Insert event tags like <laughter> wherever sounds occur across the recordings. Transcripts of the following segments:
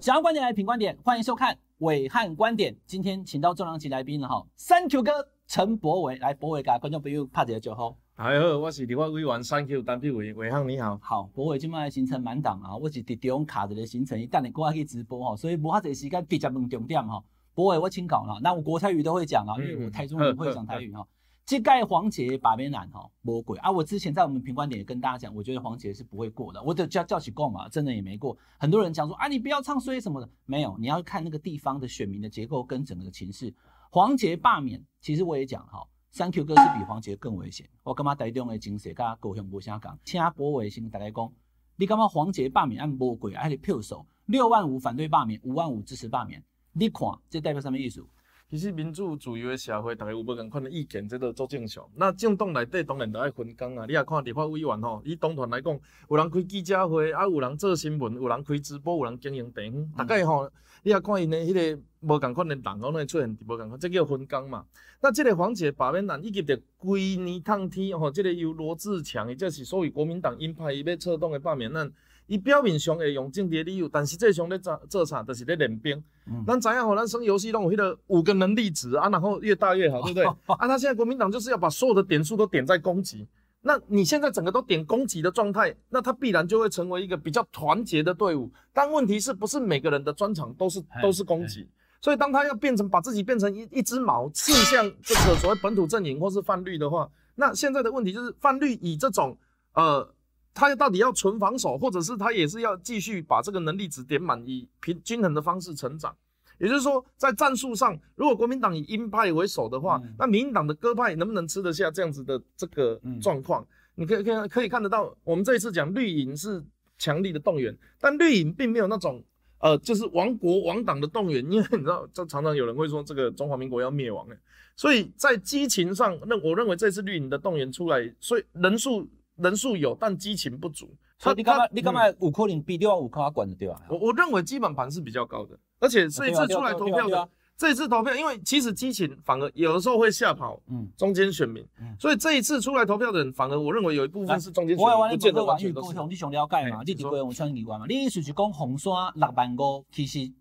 想要观点来评观点，欢迎收看伟汉观点。今天请到重量级来宾了哈，三 Q 哥陈博伟来，博伟给观众朋友拍几个酒后。大家好，我是立法委员三 Q 单碧伟伟汉，你好。好，博伟今麦行程满档啊，我是伫中卡着的行程，一旦你过来去直播哈，所以无哈这时间直接问重点哈。博伟我请讲啦，那我国台语都会讲啊，因为我台中人会讲台语哈。这盖黄杰把边难哈，魔鬼啊！我之前在我们评观点也跟大家讲，我觉得黄杰是不会过的。我得叫叫起过嘛，真的也没过。很多人讲说啊，你不要唱衰什么的，没有，你要看那个地方的选民的结构跟整个情势。黄杰罢免，其实我也讲哈，三 Q 哥是比黄杰更危险。我干嘛台中的精神，跟高雄无相讲。请博伟先大家讲，你干嘛黄杰罢免按魔鬼，还是票数六万五反对罢免，五万五支持罢免？你看这代表什么意思？其实民主自由的社会，大家有无共款的意见，这都做正常。那政党内底当然都爱分工啊。你也看立法委员吼，以党团来讲，有人开记者会，啊有人做新闻，有人开直播，有人经营电大概吼，你也看因的迄个无共款的人，可能出现无共款，这叫分工嘛。那这个黄姐罢免案，以及着规年烫天吼，这个由罗志强，伊这是所谓国民党鹰派伊要策动的罢免案。伊表面上会用政治理由，但实际上咧做做啥，就是咧练兵。咱知影吼，咱生游戏拢有迄个五个能力值啊，然后越大越好，对不对？<laughs> 啊，他现在国民党就是要把所有的点数都点在攻击。那你现在整个都点攻击的状态，那他必然就会成为一个比较团结的队伍。但问题是不是每个人的专长都是都是攻击？所以当他要变成把自己变成一一只矛刺向这个所谓本土阵营或是泛绿的话，那现在的问题就是泛绿以这种呃。他到底要纯防守，或者是他也是要继续把这个能力值点满，以平均衡的方式成长？也就是说，在战术上，如果国民党以鹰派为首的话，那民进党的鸽派能不能吃得下这样子的这个状况？你可以可以可以看得到，我们这一次讲绿营是强力的动员，但绿营并没有那种呃，就是亡国亡党的动员，因为你知道，就常常有人会说这个中华民国要灭亡了，所以在激情上，那我认为这次绿营的动员出来，所以人数。人数有，但激情不足。所以你干嘛？你干嘛五颗零比六万五颗管的对吧？我我认为基本盘是比较高的，而且这一次出来投票的，这一次投票，因为其实激情反而有的时候会吓跑，嗯，中间选民，所以这一次出来投票的人，反而我认为有一部分是中间选民，不见得完全都是。你想了解嘛？你只会用穿疑关嘛？你意思是讲红山六万五，其实。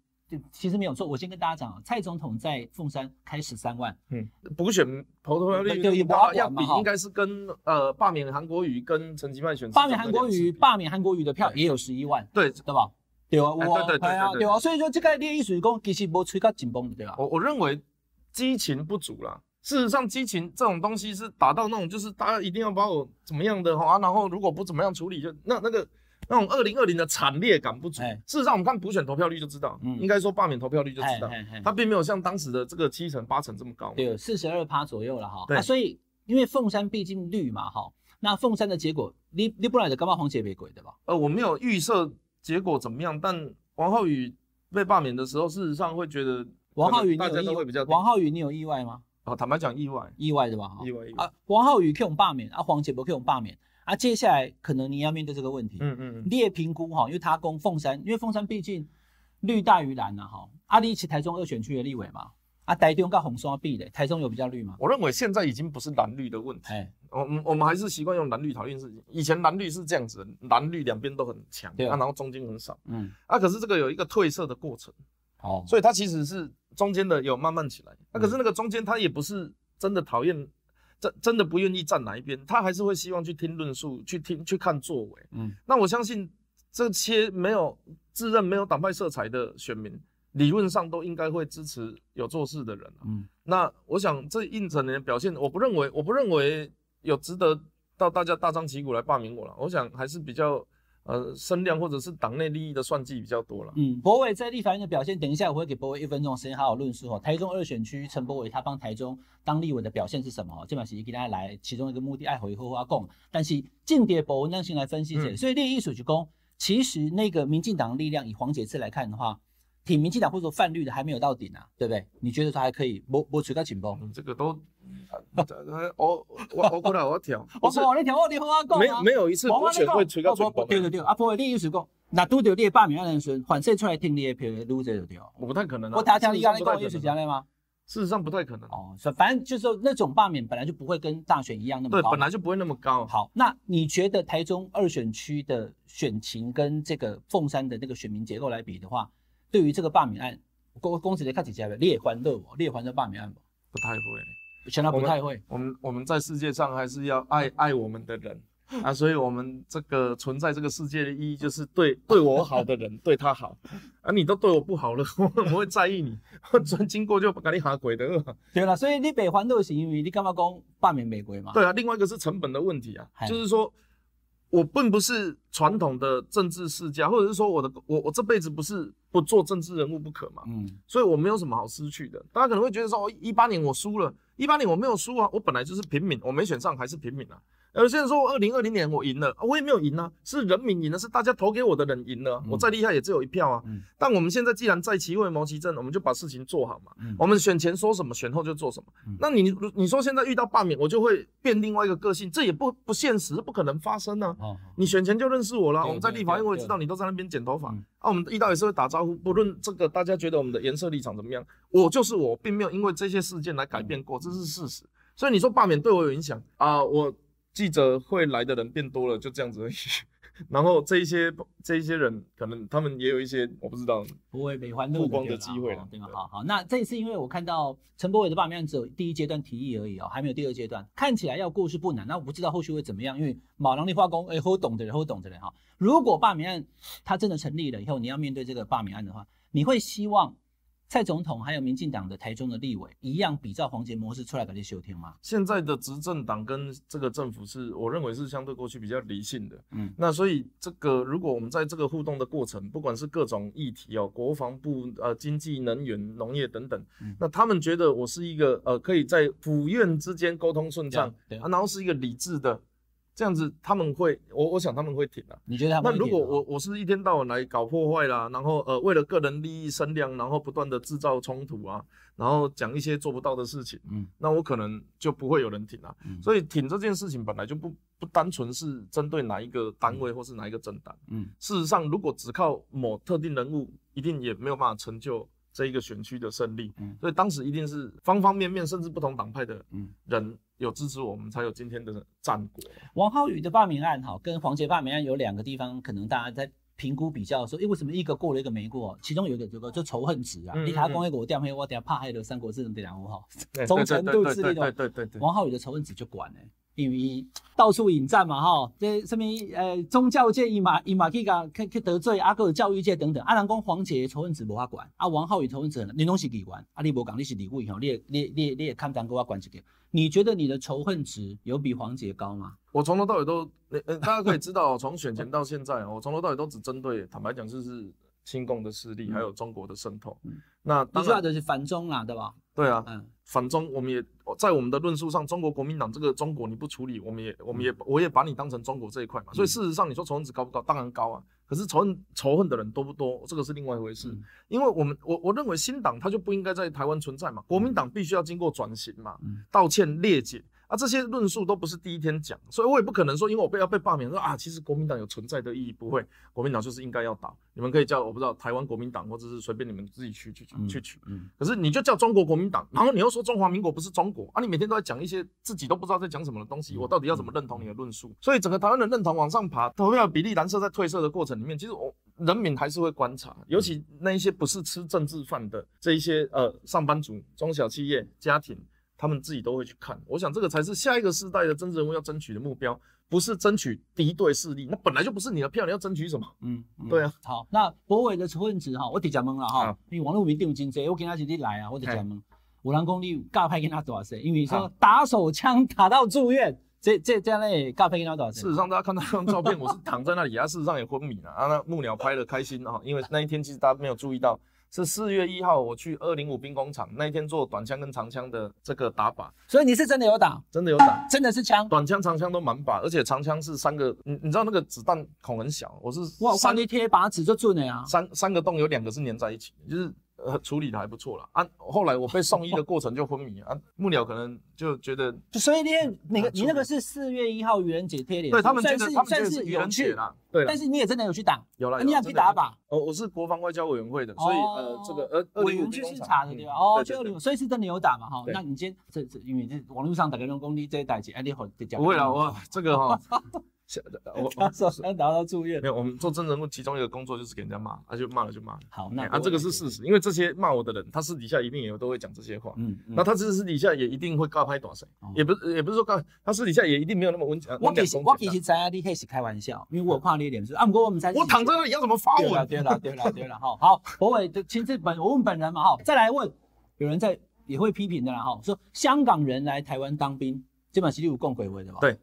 其实没有错，我先跟大家讲啊，蔡总统在凤山开十三万，嗯，补选投投票率要比应该是跟呃罢免韩国瑜跟陈其迈选罢免韩国瑜罢免韩国瑜的票也有十一万，对对吧？对啊，我对对啊，对啊，所以说这个列意属于讲其实无吹到紧绷的，对吧？我我认为激情不足啦。事实上激情这种东西是达到那种就是大家一定要把我怎么样的哈，然后如果不怎么样处理就那那个。那种二零二零的惨烈感不足。事实上，我们看补选投票率就知道，应该说罢免投票率就知道，它并没有像当时的这个七成八成这么高。对，四十二趴左右了哈。对，所以因为凤山毕竟绿嘛哈，那凤山的结果，你你不来的干嘛黄姐被鬼对吧？呃，我没有预设结果怎么样，但王浩宇被罢免的时候，事实上会觉得王浩宇大家都会比较。王浩宇，你有意外吗？哦，坦白讲，意外，意外的吧？意外，意外啊！王浩宇可以罢免啊，黄姐不可以罢免。啊，接下来可能你要面对这个问题，嗯嗯，你也评估哈，因为他攻凤山，因为凤山毕竟绿大于蓝呐哈。阿里起台中二选区的立委嘛，啊，台中跟红双壁的，台中有比较绿吗？我认为现在已经不是蓝绿的问题，哎，我我们还是习惯用蓝绿讨论事情。以前蓝绿是这样子，蓝绿两边都很强，对啊，然后中间很少，嗯，啊，可是这个有一个褪色的过程，哦，所以它其实是中间的有慢慢起来，那可是那个中间它也不是真的讨厌。真真的不愿意站哪一边，他还是会希望去听论述，去听去看作为。嗯，那我相信这些没有自认没有党派色彩的选民，理论上都应该会支持有做事的人。嗯，那我想这应承的表现，我不认为，我不认为有值得到大家大张旗鼓来罢免我了。我想还是比较。呃，声量或者是党内利益的算计比较多了。嗯，博伟在立法院的表现，等一下我会给博伟一分钟时间好好论述哦。台中二选区陈博伟他帮台中当立委的表现是什么？这把是给大家来其中一个目的，爱回后花供。但是间谍博文那先来分析这，所以列艺术局公，其实那个民进党力量以黄杰志来看的话。挺民进党或者说泛绿的还没有到顶啊，对不对？你觉得说还可以？摸摸吹个紧绷？这个都，<laughs> 我我我过来我调。我 <laughs> 说你调我你好我讲。没没有一次补选会吹个紧绷。对对对，阿婆你意思讲，那拄着你罢免案人选，反射出来听你的票，撸这就对我不太可能啊。我听听你刚才讲意思讲的吗？事实上不太可能。哦，反正就是说那种罢免本来就不会跟大选一样那么高。对，本来就不会那么高。好，那你觉得台中二选区的选情跟这个凤山的那个选民结构来比的话？对于这个罢免案，公公子的看起来列欢乐不？列欢乐罢免案不？不太会。现在不太会。我们我们在世界上还是要爱爱我们的人啊，所以我们这个存在这个世界的意义就是对对我好的人对他好啊，你都对我不好了，<laughs> 我怎么会在意你？我经过就把你下鬼的。对了，所以你北欢乐是因为你干嘛讲罢免美国嘛？对啊，另外一个是成本的问题啊，就是说。我并不是传统的政治世家，或者是说我的我我这辈子不是不做政治人物不可嘛，嗯，所以我没有什么好失去的。大家可能会觉得说，哦，一八年我输了，一八年我没有输啊，我本来就是平民，我没选上还是平民啊。有些人说，二零二零年我赢了，我也没有赢啊，是人民赢了，是大家投给我的人赢了，我再厉害也只有一票啊。但我们现在既然在其位谋其政，我们就把事情做好嘛。我们选前说什么，选后就做什么。那你你说现在遇到罢免，我就会变另外一个个性，这也不不现实，不可能发生啊。你选前就认识我了，我们在立法院我也知道你都在那边剪头发啊。我们遇到也是会打招呼，不论这个大家觉得我们的颜色立场怎么样，我就是我，并没有因为这些事件来改变过，这是事实。所以你说罢免对我有影响啊？我。记者会来的人变多了，就这样子而已。<laughs> 然后这一些这一些人，可能他们也有一些我不知道，不会美欢曝光的机会了，对吗？好好，那这一次因为我看到陈柏伟的罢免案只有第一阶段提议而已哦，还没有第二阶段，看起来要过是不难。那我不知道后续会怎么样，因为马郎的化工，哎，好懂的人，好懂的人哈。如果罢免案它真的成立了以后，你要面对这个罢免案的话，你会希望？蔡总统还有民进党的台中的立委一样比照黄杰模式出来给你修听吗？现在的执政党跟这个政府是，我认为是相对过去比较理性的。嗯，那所以这个如果我们在这个互动的过程，不管是各种议题哦，国防部、呃，经济、能源、农业等等，那他们觉得我是一个呃，可以在府院之间沟通顺畅，啊，然后是一个理智的。这样子他们会，我我想他们会挺啊。你觉得？那如果我我是一天到晚来搞破坏啦，然后呃为了个人利益声量，然后不断的制造冲突啊，然后讲一些做不到的事情，嗯，那我可能就不会有人挺啊。所以挺这件事情本来就不不单纯是针对哪一个单位或是哪一个政党，嗯，事实上如果只靠某特定人物，一定也没有办法成就。这一个选区的胜利，嗯，所以当时一定是方方面面，甚至不同党派的人有支持我们，才有今天的战果。王浩宇的罢免案，哈，跟黄杰罢免案有两个地方，可能大家在评估比较的时候，哎，为什么一个过了一个没过？其中有一个这个就仇恨值啊，你他光一个我掉黑，我等下怕害的三国志能得两五号，忠诚度之类的，对对对，王浩宇的仇恨值就管了。因为到处引战嘛，哈，这什么呃宗教界伊嘛伊嘛去甲去去得罪阿个教育界等等，阿人讲黄杰仇恨值无法管，啊王浩宇仇恨值你拢是李管，啊你无讲你是李伟吼，你也你你你也看单给我管一个，你觉得你的仇恨值有比黄杰高吗？我从头到尾都，呃大家可以知道，从选前到现在，我从头到尾都只针对，坦白讲就是亲共的势力，还有中国的渗透。那当然就是反中啦，对吧？对啊，嗯，反中我们也在我们的论述上，中国国民党这个中国你不处理，我们也我们也我也把你当成中国这一块嘛。所以事实上你说仇恨值高不高？当然高啊。可是仇恨仇恨的人多不多？这个是另外一回事。因为我们我我认为新党它就不应该在台湾存在嘛，国民党必须要经过转型嘛，道歉列解。啊，这些论述都不是第一天讲，所以我也不可能说，因为我被要被罢免，说啊，其实国民党有存在的意义，不会，国民党就是应该要倒。你们可以叫我不知道台湾国民党，或者是随便你们自己去去去取。可是你就叫中国国民党，然后你又说中华民国不是中国啊，你每天都在讲一些自己都不知道在讲什么的东西，我到底要怎么认同你的论述？所以整个台湾的认同往上爬，投票比例蓝色在褪色的过程里面，其实我人民还是会观察，尤其那一些不是吃政治饭的这一些呃上班族、中小企业家庭。他们自己都会去看，我想这个才是下一个时代的真正人物要争取的目标，不是争取敌对势力，那本来就不是你的票，你要争取什么？嗯，对啊。好，那博伟的仇恨值哈，我直接问了哈，因为网络名定真济，我跟他一起来啊，我直接问，五郎公你尬派跟他多少岁？因为说打手枪打到住院，这这这样嘞，尬派跟他多少岁？事实上，大家看到那张照片，我是躺在那里啊，事实上也昏迷了啊。那木鸟拍的开心啊，因为那一天其实大家没有注意到。是四月一号，我去二零五兵工厂那一天做短枪跟长枪的这个打靶，所以你是真的有打，真的有打，真的是枪，短枪长枪都满靶，而且长枪是三个，你你知道那个子弹孔很小，我是哇，三一贴靶子就准了呀，三三个洞有两个是粘在一起，就是。呃，处理的还不错了啊。后来我被送医的过程就昏迷啊，幕僚可能就觉得，<laughs> 所以你那个你那个是四月一号愚人节贴脸，对他们觉得他们觉得是愚人节啦，对。但是你也真的有去打，有了，你要去打靶。哦，我是国防外交委员会的，所以呃这个呃委员去视察的对吧？哦，就二零五，所以是真的有打嘛哈。那你今天这这因为这网络上打个人工，你这一代节，哎你好，不会了，我这个 <laughs> 哈。下 <laughs> 我他说他拿到住院没。有，我们做真人物其中一个工作就是给人家骂，他就骂了就骂了。好，那哎啊，这个是事实，因为这些骂我的人，他私底下一定也都会讲这些话。嗯，嗯那他私底下也一定会告拍短谁哦，也不是也不是说告，他私底下也一定没有那么温呃我其实我其俭实知影你迄是开玩笑，因为我有看你脸是啊，不过我们才我躺在那里要怎么发对了？对了对了对了，哈好，博伟就亲自本我问本人嘛哈，再来问，有人在也会批评的啦哈，说香港人来台湾当兵，基本上是有共轨位的吧？对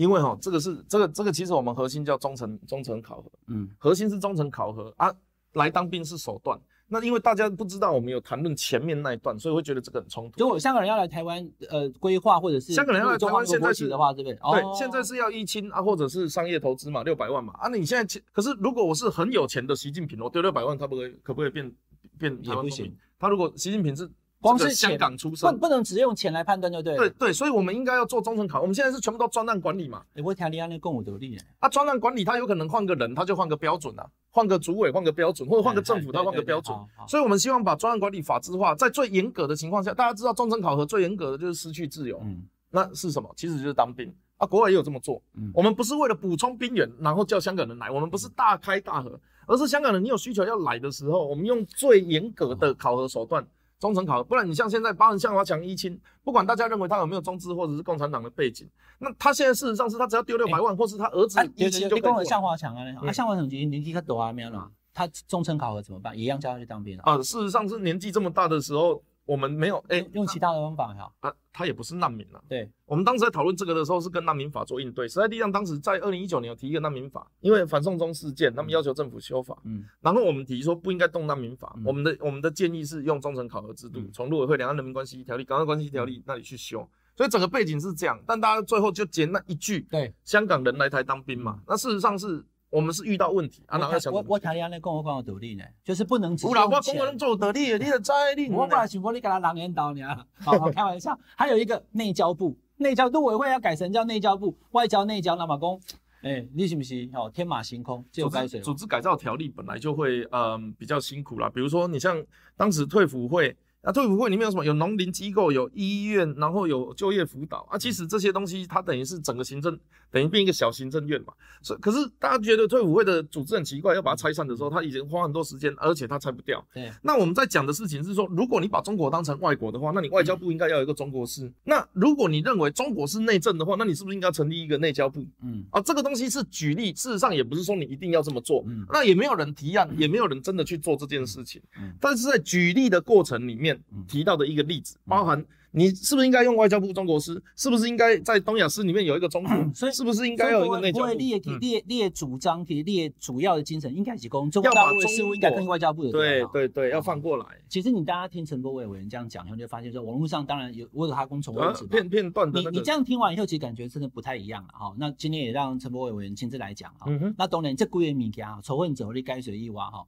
因为哈，这个是这个这个其实我们核心叫忠诚忠诚考核，嗯，核心是忠诚考核啊，来当兵是手段。那因为大家不知道我们有谈论前面那一段，所以会觉得这个很冲突。如果香港人要来台湾，呃，规划或者是香港人要来台湾现在是的话，对不对？对，哦现在是要一清啊，或者是商业投资嘛，六百万嘛啊，那你现在钱可是如果我是很有钱的习近平，我丢六百万，他不可以可不可以变变也不行？他如果习近平是光是香港出不生，不能只用钱来判断，对不对？对，对，所以我们应该要做忠诚考。我们现在是全部都专案管理嘛，欸我听你安尼讲有道理诶。啊，专案管理他有可能换个人，他就换个标准啊，换个主委换个标准，或者换个政府哎他换个标准。所以我们希望把专案管理法制化，在最严格的情况下，大家知道忠诚考核最严格的就是失去自由，嗯那是什么？其实就是当兵啊，国外也有这么做。嗯我们不是为了补充兵员，然后叫香港人来，我们不是大开大合，而是香港人你有需求要来的时候，我们用最严格的考核手段。忠诚考核，不然你像现在包含向华强一清，不管大家认为他有没有中资或者是共产党的背景，那他现在事实上是他只要丢六百万，或是他儿子一清就可以过来你讲的向华强啊，啊，嗯向华强其实年纪他大啊，没有啦，他忠诚考核怎么办？一样叫他去当兵啊？啊、事实上是年纪这么大的时候，我们没有哎、用其他的方法哈。啊，他也不是难民啊。对，我们当时在讨论这个的时候，是跟难民法做应对。时代力量当时在二零一九年有提一个难民法，因为反送中事件，他们要求政府修法，嗯然后我们提说不应该动难民法。嗯我们的我们的建议是用忠诚考核制度嗯，从陆委会两岸人民关系条例、港澳关系条例那里去修。所以整个背景是这样，但大家最后就捡那一句对，香港人来台当兵嘛，那事实上是我们是遇到问题啊，然后要想我我听你安尼讲，我讲有道理呢，<laughs> 就是不能只有啦，我讲我能做得力，你的在你我本来想说你给他狼烟刀呢，<laughs> 好好 <laughs> 开玩笑。还有一个内交部，内交陆委会要改成叫内交部，外交内交，那么公，哎、你是不是哦天马行空，只有组改水织组织改造条例本来就会嗯比较辛苦啦，比如说你像当时退辅会。啊，退伍会里面有什么？有农林机构，有医院，然后有就业辅导啊。其实这些东西，它等于是整个行政，等于变一个小行政院嘛。所以，可是大家觉得退伍会的组织很奇怪，要把它拆散的时候，他已经花很多时间，而且他拆不掉。对，那我们在讲的事情是说，如果你把中国当成外国的话，那你外交部应该要有一个中国司。那如果你认为中国是内政的话，那你是不是应该成立一个内交部？嗯啊，这个东西是举例，事实上也不是说你一定要这么做，嗯那也没有人提案，也没有人真的去做这件事情。嗯但是在举例的过程里面嗯提到的一个例子，包含你是不是应该用外交部中国司，是不是应该在东亚司里面有一个中国，所以是不是应该有一个内交部？不会列嗯列列主张，其实列主要的精神应该是公中国大陆的事务应该跟外交部的对对对，要放过来。其实你大家听陈伯伟委员这样讲，以后就发现说，网络上当然有我有他公重呃问题嘛。片片段的，你你这样听完以后，其实感觉真的不太一样了哈。那今天也让陈伯伟委员亲自来讲哈。那当然这几个物件哈，仇恨者你该随意挖哈。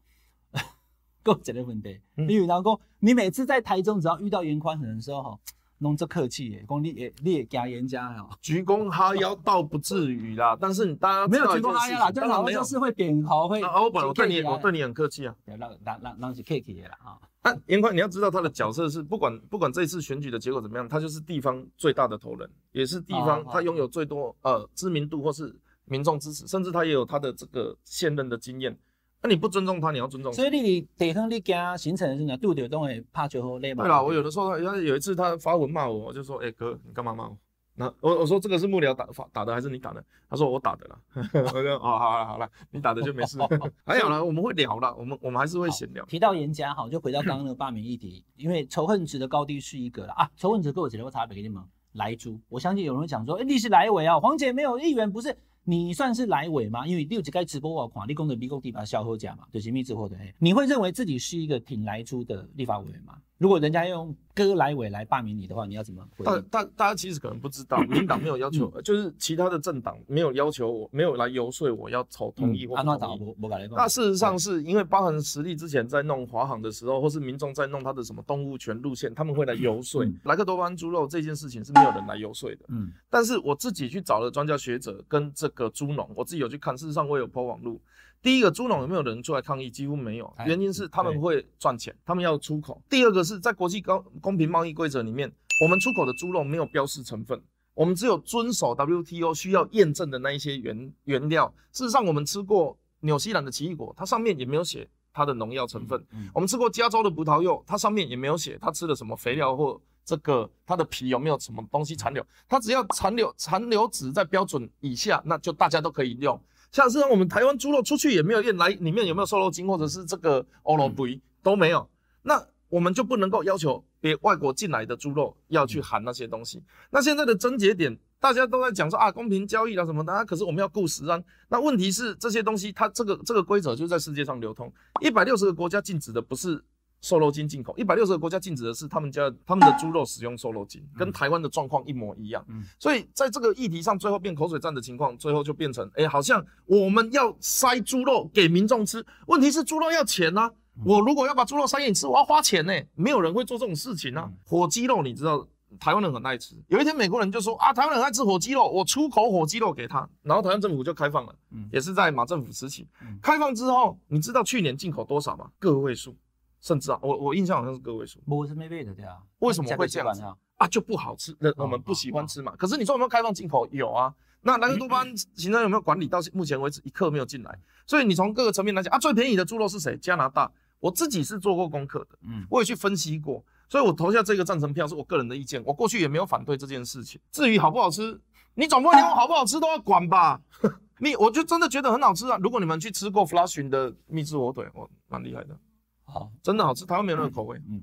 够一个问题，嗯你有人讲，你每次在台中只要遇到严宽恒的时候哈，弄这客气耶，讲你也你也加严家哈。鞠躬哈腰倒不至于啦，但是你大家没有知道一件举过哈腰啦，就是好像当然没有就是会点头会。啊，我本来我对你我对你很客气啊。让让让让是 cake 的啦哈。那严宽，你要知道他的角色是不管不管这次选举的结果怎么样，他就是地方最大的头人，也是地方哦他拥有最多呃知名度或是民众支持，甚至他也有他的这个现任的经验。那你不尊重他，你要尊重。所以你地方你行行程的时候，拄着都会拍招呼礼貌。对啦，我有的时候他有一次他发文骂我，我就说，哎、哥，你干嘛骂我？那我我说这个是幕僚打发打的还是你打的？他说我打的啦。<laughs> 我说哦好了好了，你打的就没事。<laughs> 还有呢，我们会聊了，我们我们还是会闲聊。提到严家好，就回到刚刚那个罢免议题，因为仇恨值的高低是一个了啊。仇恨值跟我姐姐差别给你们来猪，我相信有人会讲说，哎、你是来委啊，黄姐没有议员不是。你算是来委吗？因为六级该直播我看，你讲的美国地把消后价嘛，就是密之后的。你会认为自己是一个挺来出的立法委员吗？如果人家用割来委来罢免你的话，你要怎么回大？大大家其实可能不知道，<coughs> 民党没有要求，嗯就是其他的政党没有要求我，没有来游说我要投同意或安不同意。那事实上是因为包含实力之前在弄华航的时候，或是民众在弄他的什么动物权路线，他们会来游说嗯莱克多巴胺猪肉这件事情是没有人来游说的。嗯但是我自己去找了专家学者跟这个猪农，我自己有去看，事实上我有 po 网路。第一个，猪农有没有人出来抗议？几乎没有，哎原因是他们对会赚钱，他们要出口。第二个是在国际高公平贸易规则里面，我们出口的猪肉没有标示成分我们只有遵守 WTO 需要验证的那一些原原料。事实上，我们吃过纽西兰的奇异果，它上面也没有写它的农药成分。我们吃过加州的葡萄柚，它上面也没有写它吃了什么肥料或这个它的皮有没有什么东西残留。它只要残留残留值在标准以下，那就大家都可以用。像是我们台湾猪肉出去也没有验来里面有没有瘦肉精或者是这个欧罗布都没有，那我们就不能够要求别外国进来的猪肉要去含那些东西。那现在的症结点，大家都在讲说啊公平交易啊什么的，啊，可是我们要顾食安。那问题是这些东西它这个这个规则就在世界上流通，一百六十个国家禁止的不是。瘦肉精进口，一百六十个国家禁止的是他们家他们的猪肉使用瘦肉精，跟台湾的状况一模一样。嗯，所以在这个议题上，最后变口水战的情况，最后就变成，哎，好像我们要塞猪肉给民众吃，问题是猪肉要钱呐。我如果要把猪肉塞给你吃，我要花钱呢，没有人会做这种事情啊。火鸡肉你知道，台湾人很爱吃。有一天美国人就说啊，台湾人爱吃火鸡肉，我出口火鸡肉给他，然后台湾政府就开放了，也是在马政府时期开放之后，你知道去年进口多少吗？个位数。甚至啊，我我印象好像是个位数，不是没味的对啊？为什么会这样子啊？就不好吃，那我们不喜欢吃嘛。可是你说有没有开放进口？有啊。那莱克多巴胺行政有没有管理？到目前为止一克没有进来。所以你从各个层面来讲啊，最便宜的猪肉是谁？加拿大。我自己是做过功课的，嗯，我也去分析过，所以我投下这个赞成票是我个人的意见。我过去也没有反对这件事情。至于好不好吃，你总不能连我好不好吃都要管吧？<laughs> 你我就真的觉得很好吃啊。如果你们去吃过 Flushing 的秘制火腿，我蛮厉害的。好，真的好吃，台湾没有那个口味。嗯，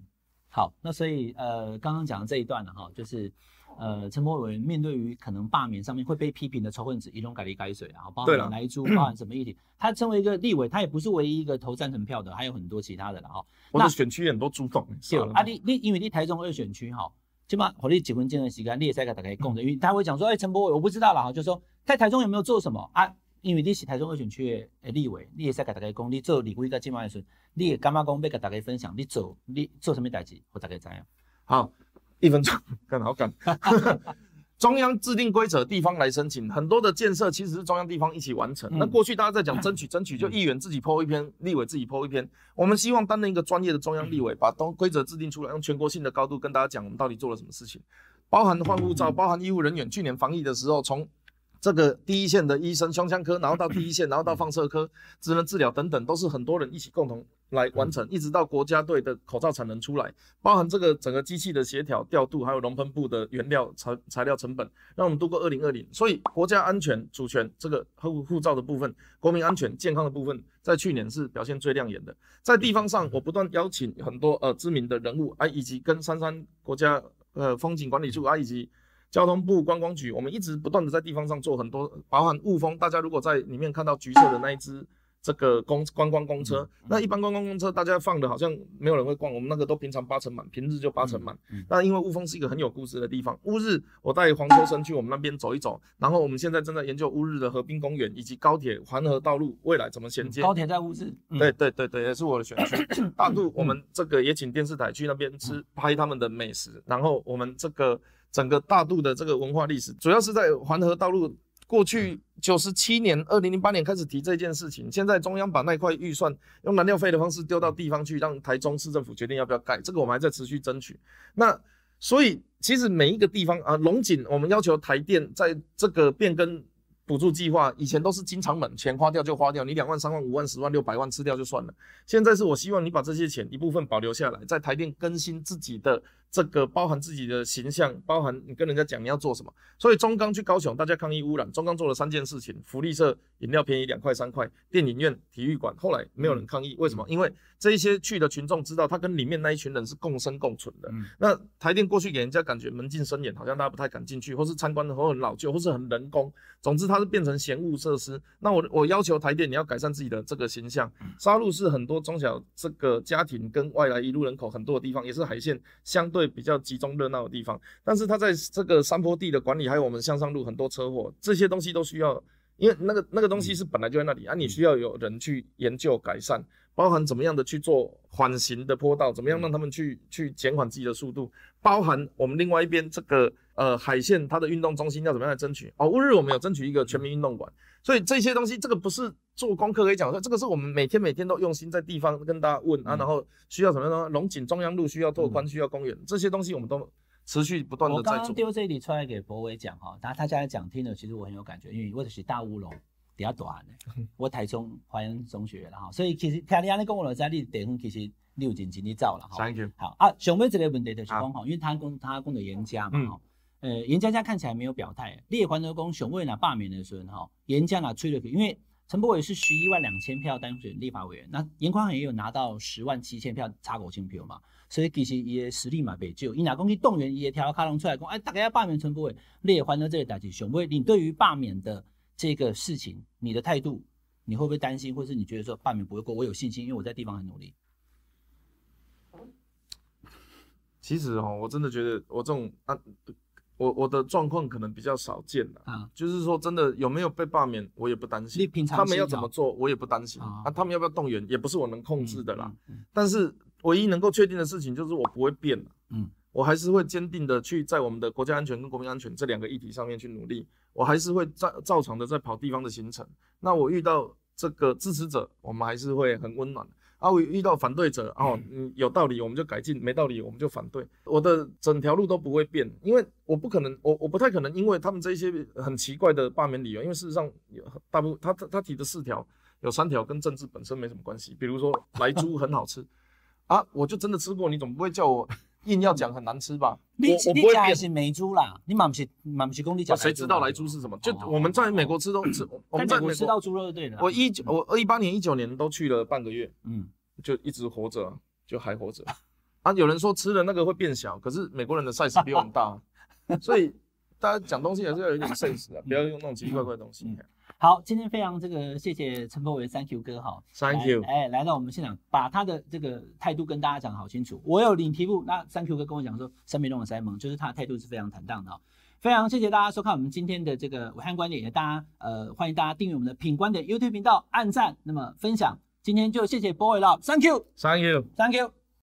好，那所以呃，刚刚讲的这一段呢，哈，就是呃，陈柏伟面对于可能罢免上面会被批评的仇恨子，一种改离改水啊，包含来猪，<clears throat> 包含什么议题，他身为一个立委，他也不是唯一一个投赞成票的，还有很多其他的了哈。那选区很多猪动，对啊，你你因为你台中二选区哈，起码和你结婚间的时间，你也在跟大家共的，因为他会讲说，哎，陈柏伟我不知道了哈，就说在台中有没有做什么啊？因为你是台中二选区的立委，你也使甲大家讲，你做立委甲即卖的时，你也干嘛讲要甲大家分享？你做你做什么代志，或大概知影。好，一分钟，干好干。<laughs> 中央制定规则，地方来申请，很多的建设其实是中央地方一起完成。那过去大家在讲争取，争取就议员自己剖一篇，立委自己剖一篇。我们希望担任一个专业的中央立委，把东规则制定出来，用全国性的高度跟大家讲，我们到底做了什么事情，包含换护照，包含医务人员。去年防疫的时候，从这个第一线的医生，胸腔科，然后到第一线，然后到放射科，职能治疗等等，都是很多人一起共同来完成，一直到国家队的口罩产能出来，包含这个整个机器的协调调度，还有熔喷布的原料材材料成本，让我们度过二零二零。所以国家安全主权这个护护照的部分，国民安全健康的部分，在去年是表现最亮眼的。在地方上，我不断邀请很多呃知名的人物啊，以及跟三山国家呃风景管理处啊，以及。交通部观光局，我们一直不断的在地方上做很多，包含雾峰。大家如果在里面看到橘色的那一只。这个公观光公车，那一般观光公车大家放的好像没有人会逛，我们那个都平常八成满，平日就八成满。那因为雾峰是一个很有故事的地方，乌日我带黄秋生去我们那边走一走，然后我们现在正在研究乌日的河滨公园以及高铁环河道路未来怎么衔接。高铁在乌日，对对对对，也是我的选区。<coughs> 大肚我们这个也请电视台去那边吃拍他们的美食，然后我们这个整个大肚的这个文化历史，主要是在环河道路。过去九十七年，二零零八年开始提这件事情，现在中央把那块预算用燃料费的方式丢到地方去，让台中市政府决定要不要盖，这个我们还在持续争取。那所以其实每一个地方啊，龙井我们要求台电在这个变更。补助计划以前都是经常猛，钱花掉就花掉，你两万、三万、五万、十万、六百万吃掉就算了。现在是我希望你把这些钱一部分保留下来，在台电更新自己的这个，包含自己的形象，包含你跟人家讲你要做什么。所以中钢去高雄，大家抗议污染，中钢做了三件事情：福利社饮料便宜两块三块，电影院、体育馆。后来没有人抗议，为什么？因为这一些去的群众知道，他跟里面那一群人是共生共存的。那台电过去给人家感觉门禁森严，好像大家不太敢进去，或是参观的时候很老旧，或是很人工。总之，它是变成闲物设施。那我我要求台电，你要改善自己的这个形象。沙鹿是很多中小这个家庭跟外来一路人口很多的地方，也是海线相对比较集中热闹的地方。但是它在这个山坡地的管理，还有我们向上路很多车祸，这些东西都需要，因为那个那个东西是本来就在那里啊，你需要有人去研究改善。包含怎么样的去做缓行的坡道，怎么样让他们去去减缓自己的速度？包含我们另外一边这个呃海线它的运动中心要怎么样来争取？哦，乌日我们有争取一个全民运动馆，所以这些东西这个不是做功课可以讲说，这个是我们每天每天都用心在地方跟大家问啊，然后需要什么呢？龙井中央路需要拓宽，需要公园，这些东西我们都。持续不断的我刚刚在做。丢这里出来给博伟讲哈，他他现在讲听了，其实我很有感觉，因为我就是大乌龙，比较短的，<laughs> 我台中华阳中学的哈，所以其实听你安尼讲，我就知道你地方其实你有认真去走了哈。Thank you。好啊，上尾一个问题就是讲吼，因为他讲他讲的严家嘛嗯吼，呃，严家家看起来没有表态，你也还得讲上尾若罢免的时候吼，严家若吹了去，因为陈柏伟是十一万两千票当选立法委员，那严宽恒也有拿到十万七千票，差五千票嘛，所以其实伊的实力嘛袂少，伊若讲去动员伊的条卡龙出来讲，哎，大家要罢免陈柏伟，你也还得这个代志，上尾你对于罢免的这个事情，你的态度，你会不会担心，或是你觉得说罢免不会过？我有信心，因为我在地方很努力。其实哦，我真的觉得我这种啊，我我的状况可能比较少见了。啊，就是说，真的有没有被罢免，我也不担你心。平常他们要怎么做，我也不担心啊啊。他们要不要动员，也不是我能控制的啦。嗯。嗯但是唯一能够确定的事情就是我不会变了。嗯，我还是会坚定的去在我们的国家安全跟国民安全这两个议题上面去努力。我还是会照照常的在跑地方的行程。那我遇到这个支持者，我们还是会很温暖。啊，我遇到反对者，哦，嗯，有道理我们就改进，没道理我们就反对。我的整条路都不会变，因为我不可能，我我不太可能因为他们这一些很奇怪的罢免理由，因为事实上有大部他他他提的四条有三条跟政治本身没什么关系，比如说来猪很好吃 <laughs> 啊，我就真的吃过，你总不会叫我硬要讲很难吃吧？你我我不会是美猪啦，你嘛不是嘛不是讲你家啊谁知道来猪是什么？就我们在美国吃都吃，我在们在美国，吃到猪肉就对了啦。我一九我二一八年一九年都去了半个月，嗯，就一直活着啊，就还活着。<laughs> 啊，有人说吃了那个会变小，可是美国人的 size 比我们大，<laughs> 所以大家讲东西还是要有一点 sense 的，不要用那种奇奇怪怪的东西。嗯好，今天非常这个谢谢陈柏伟 Thank you 哥哈 Thank you 哎，来到我们现场，把他的这个态度跟大家讲好清楚。我有领题目，那 Thank you 哥跟我讲说，三米龙的塞蒙，就是他的态度是非常坦荡的哈。非常谢谢大家收看我们今天的这个武汉观点，也大家呃欢迎大家订阅我们的品观点 YouTube 频道，按赞，那么分享。今天就谢谢 Boy 了，Thank you，Thank you，Thank you。you。